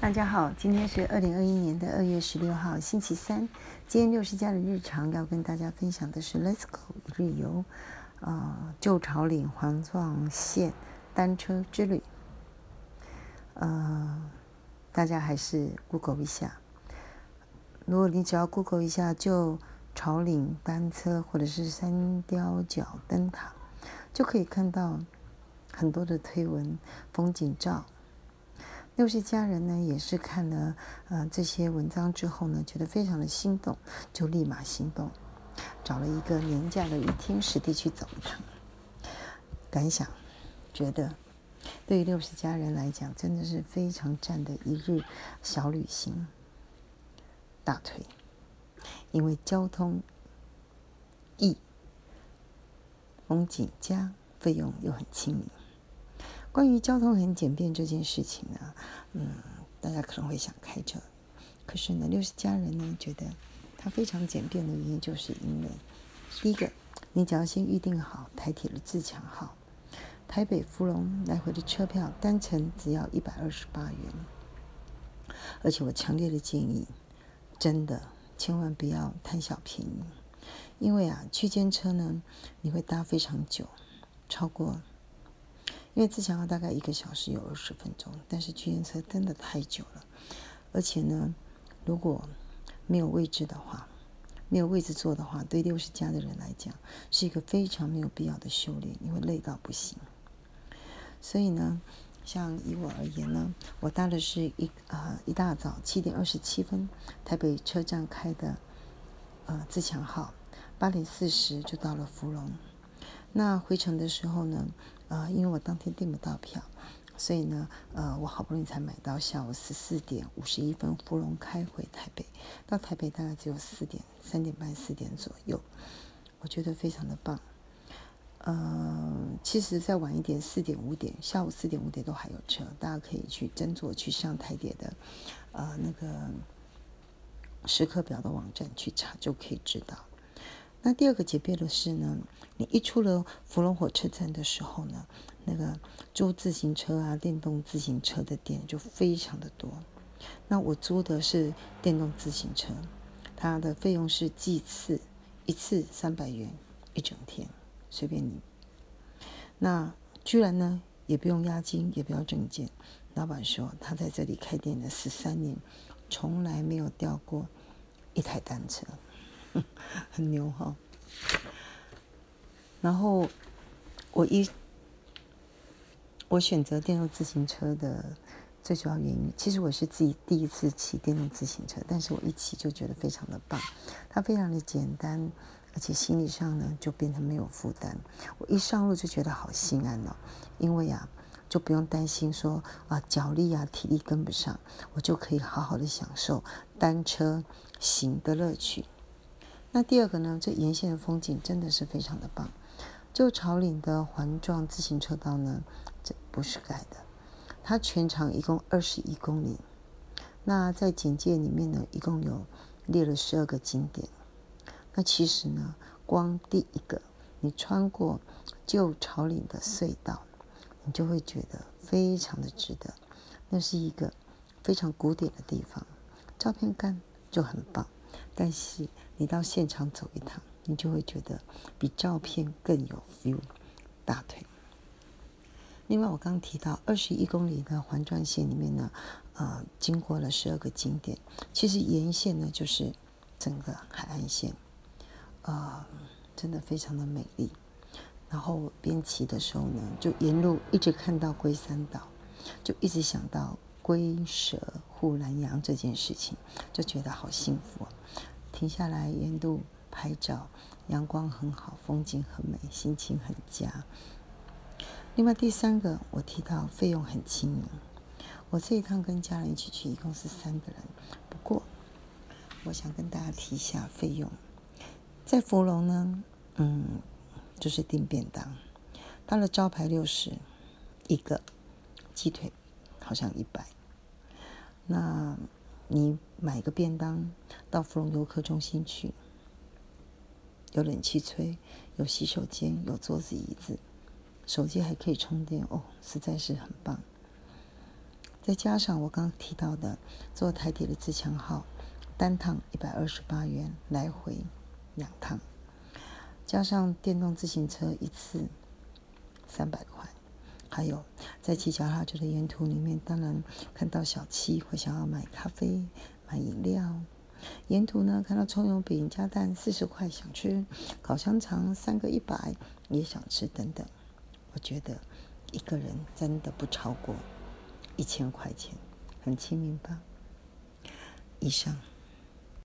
大家好，今天是二零二一年的二月十六号，星期三。今天六十家的日常要跟大家分享的是 Let's Go 一日游，呃，旧朝岭环状线单车之旅。呃，大家还是 Google 一下。如果你只要 Google 一下旧朝岭单车或者是三雕角灯塔，就可以看到很多的推文、风景照。六十家人呢，也是看了呃这些文章之后呢，觉得非常的心动，就立马行动，找了一个年假的一天，实地去走一趟。感想，觉得对于六十家人来讲，真的是非常赞的一日小旅行。大腿，因为交通易，风景佳，费用又很亲民。关于交通很简便这件事情呢，嗯，大家可能会想开车，可是呢，六十家人呢觉得它非常简便的原因，就是因为第一个，你只要先预定好台铁的自强号，台北芙蓉来回的车票单程只要一百二十八元，而且我强烈的建议，真的千万不要贪小便宜，因为啊，区间车呢你会搭非常久，超过。因为自强号大概一个小时有二十分钟，但是区间车真的太久了，而且呢，如果没有位置的话，没有位置坐的话，对六十加的人来讲是一个非常没有必要的修炼，因为累到不行。所以呢，像以我而言呢，我搭的是一啊一大早七点二十七分台北车站开的呃自强号，八点四十就到了芙蓉。那回程的时候呢？呃，因为我当天订不到票，所以呢，呃，我好不容易才买到下午十四点五十一分，芙蓉开回台北，到台北大概只有四点、三点半、四点左右，我觉得非常的棒。呃，其实再晚一点，四点、五点，下午四点、五点都还有车，大家可以去斟酌去上台铁的，呃，那个时刻表的网站去查，就可以知道。那第二个解便的是呢，你一出了芙蓉火车站的时候呢，那个租自行车啊、电动自行车的店就非常的多。那我租的是电动自行车，它的费用是计次，一次三百元，一整天随便你。那居然呢，也不用押金，也不要证件。老板说他在这里开店了十三年，从来没有掉过一台单车。很牛哈，然后我一我选择电动自行车的最主要原因，其实我是自己第一次骑电动自行车，但是我一骑就觉得非常的棒，它非常的简单，而且心理上呢就变得没有负担。我一上路就觉得好心安哦，因为啊就不用担心说啊脚力啊体力跟不上，我就可以好好的享受单车行的乐趣。那第二个呢？这沿线的风景真的是非常的棒。旧朝岭的环状自行车道呢，这不是盖的，它全长一共二十一公里。那在简介里面呢，一共有列了十二个景点。那其实呢，光第一个，你穿过旧朝岭的隧道，你就会觉得非常的值得。那是一个非常古典的地方，照片看就很棒。但是你到现场走一趟，你就会觉得比照片更有 feel。大腿。另外，我刚提到二十一公里的环状线里面呢，呃，经过了十二个景点。其实沿线呢就是整个海岸线，呃，真的非常的美丽。然后边骑的时候呢，就沿路一直看到龟山岛，就一直想到龟蛇护栏羊这件事情，就觉得好幸福啊。停下来沿路拍照，阳光很好，风景很美，心情很佳。另外第三个，我提到费用很亲民。我这一趟跟家人一起去，一共是三个人。不过，我想跟大家提一下费用。在芙蓉呢，嗯，就是订便当，它的招牌六十一个，鸡腿好像一百。那你买个便当到芙蓉游客中心去，有冷气吹，有洗手间，有桌子椅子，手机还可以充电哦，实在是很棒。再加上我刚提到的坐台铁的自强号，单趟一百二十八元，来回两趟，加上电动自行车一次三百，还有在骑脚踏车的沿途里面，当然看到小七会想要买咖啡、买饮料，沿途呢看到葱油饼加蛋四十块想吃，烤香肠三个一百也想吃等等，我觉得一个人真的不超过。一千块钱，很亲民吧？以上。